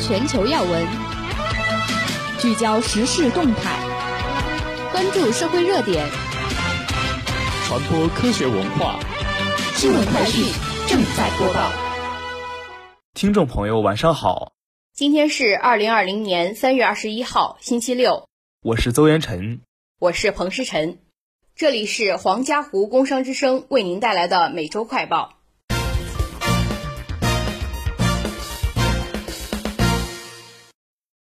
全球要闻，聚焦时事动态，关注社会热点，传播科学文化。新闻快讯正在播报。听众朋友，晚上好。今天是二零二零年三月二十一号，星期六。我是邹元晨，我是彭诗晨。这里是黄家湖工商之声为您带来的每周快报。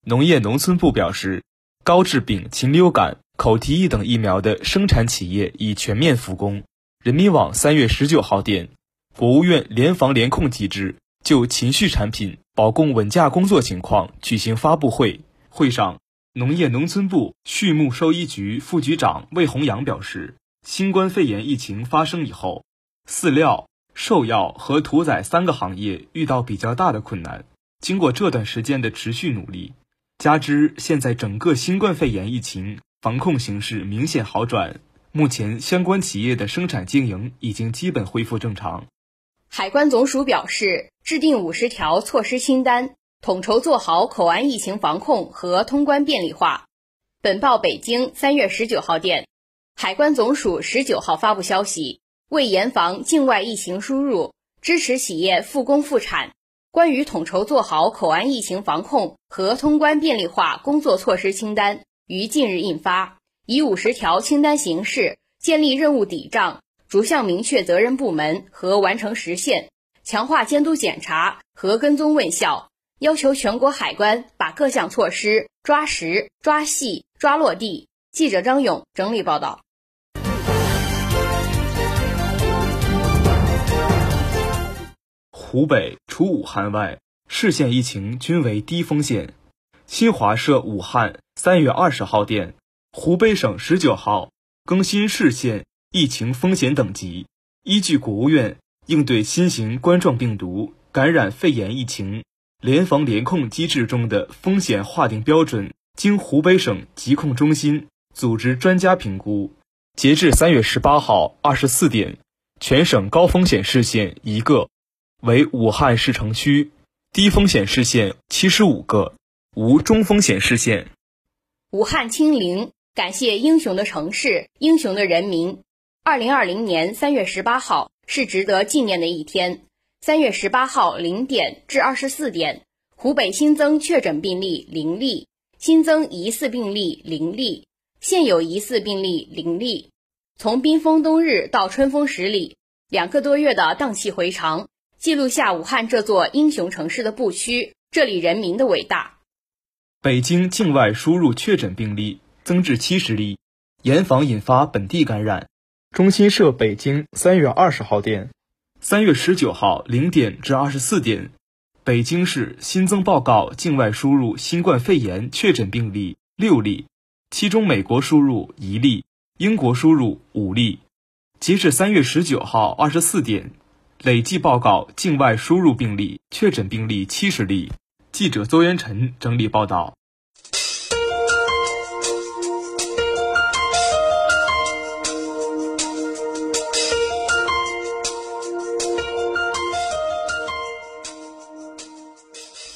农业农村部表示，高致病、禽流感、口蹄疫等疫苗的生产企业已全面复工。人民网三月十九号电，国务院联防联控机制就禽畜产品保供稳价工作情况举行发布会。会上，农业农村部畜牧兽医局副局长魏宏阳表示，新冠肺炎疫情发生以后，饲料、兽药和屠宰三个行业遇到比较大的困难。经过这段时间的持续努力。加之现在整个新冠肺炎疫情防控形势明显好转，目前相关企业的生产经营已经基本恢复正常。海关总署表示，制定五十条措施清单，统筹做好口岸疫情防控和通关便利化。本报北京三月十九号电，海关总署十九号发布消息，为严防境外疫情输入，支持企业复工复产。关于统筹做好口岸疫情防控和通关便利化工作措施清单于近日印发，以五十条清单形式建立任务底账，逐项明确责任部门和完成时限，强化监督检查和跟踪问效，要求全国海关把各项措施抓实、抓细、抓落地。记者张勇整理报道。湖北除武汉外，市县疫情均为低风险。新华社武汉三月二十号电，湖北省十九号更新市县疫情风险等级，依据国务院应对新型冠状病毒感染肺炎疫情联防联控机制中的风险划定标准，经湖北省疾控中心组织专家评估，截至三月十八号二十四点，全省高风险市县一个。为武汉市城区，低风险市县七十五个，无中风险市县。武汉清零，感谢英雄的城市，英雄的人民。二零二零年三月十八号是值得纪念的一天。三月十八号零点至二十四点，湖北新增确诊病例零例，新增疑似病例零例，现有疑似病例零例。从冰封冬日到春风十里，两个多月的荡气回肠。记录下武汉这座英雄城市的不屈，这里人民的伟大。北京境外输入确诊病例增至七十例，严防引发本地感染。中新社北京三月二十号电，三月十九号零点至二十四点，北京市新增报告境外输入新冠肺炎确诊病例六例，其中美国输入一例，英国输入五例。截至三月十九号二十四点。累计报告境外输入病例确诊病例七十例。记者邹元晨整理报道。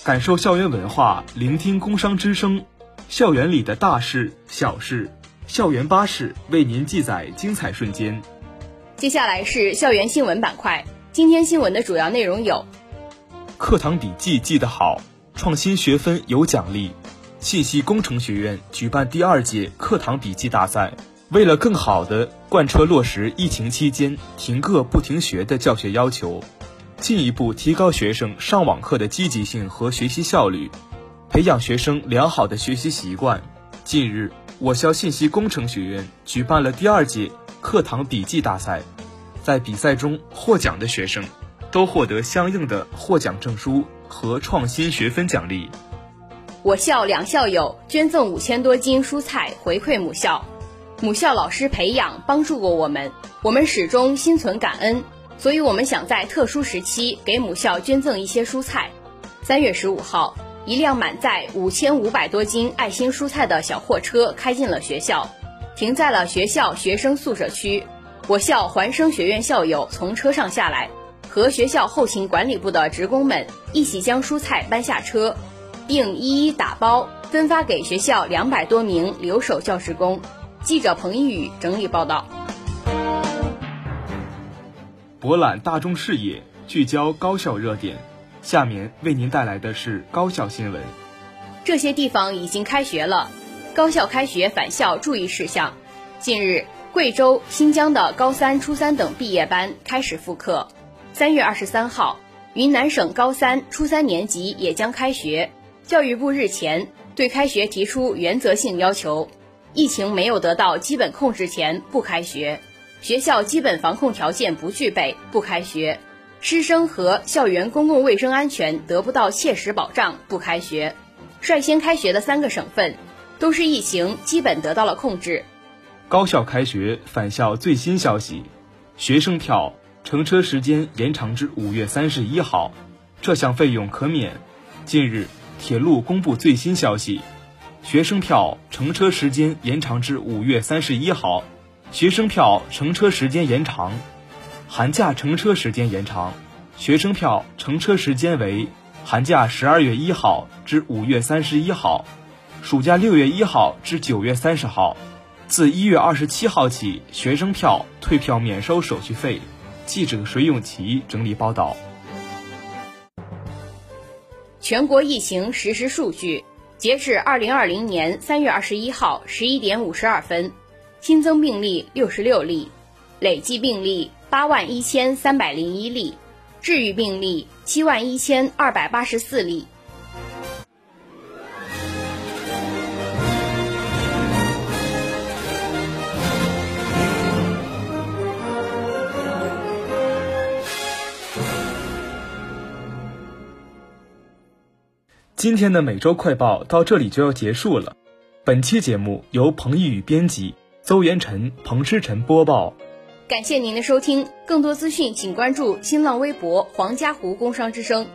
感受校园文化，聆听工商之声，校园里的大事小事，校园巴士为您记载精彩瞬间。接下来是校园新闻板块。今天新闻的主要内容有：课堂笔记记得好，创新学分有奖励。信息工程学院举办第二届课堂笔记大赛，为了更好地贯彻落实疫情期间停课不停学的教学要求，进一步提高学生上网课的积极性和学习效率，培养学生良好的学习习惯。近日，我校信息工程学院举办了第二届课堂笔记大赛。在比赛中获奖的学生，都获得相应的获奖证书和创新学分奖励。我校两校友捐赠五千多斤蔬菜回馈母校，母校老师培养帮助过我们，我们始终心存感恩，所以我们想在特殊时期给母校捐赠一些蔬菜。三月十五号，一辆满载五千五百多斤爱心蔬菜的小货车开进了学校，停在了学校学生宿舍区。我校环生学院校友从车上下来，和学校后勤管理部的职工们一起将蔬菜搬下车。并一一打包分发给学校两百多名留守教职工。记者彭一宇整理报道。博览大众视野，聚焦高校热点。下面为您带来的是高校新闻。这些地方已经开学了，高校开学返校注意事项。近日，贵州、新疆的高三、初三等毕业班开始复课。三月二十三号，云南省高三、初三年级也将开学。教育部日前对开学提出原则性要求：疫情没有得到基本控制前不开学；学校基本防控条件不具备不开学；师生和校园公共卫生安全得不到切实保障不开学。率先开学的三个省份，都是疫情基本得到了控制。高校开学返校最新消息：学生票乘车时间延长至五月三十一号，这项费用可免。近日，铁路公布最新消息：学生票乘车时间延长至五月三十一号，学生票乘车时间延长，寒假乘车时间延长，学生票乘车时间为。寒假十二月一号至五月三十一号，暑假六月一号至九月三十号。自一月二十七号起，学生票退票免收手续费。记者水永琪整理报道。全国疫情实时数据：截至二零二零年三月二十一号十一点五十二分，新增病例六十六例，累计病例八万一千三百零一例。治愈病例七万一千二百八十四例。今天的每周快报到这里就要结束了。本期节目由彭毅宇编辑，邹元辰、彭诗晨播报。感谢您的收听，更多资讯请关注新浪微博“黄家湖工商之声”。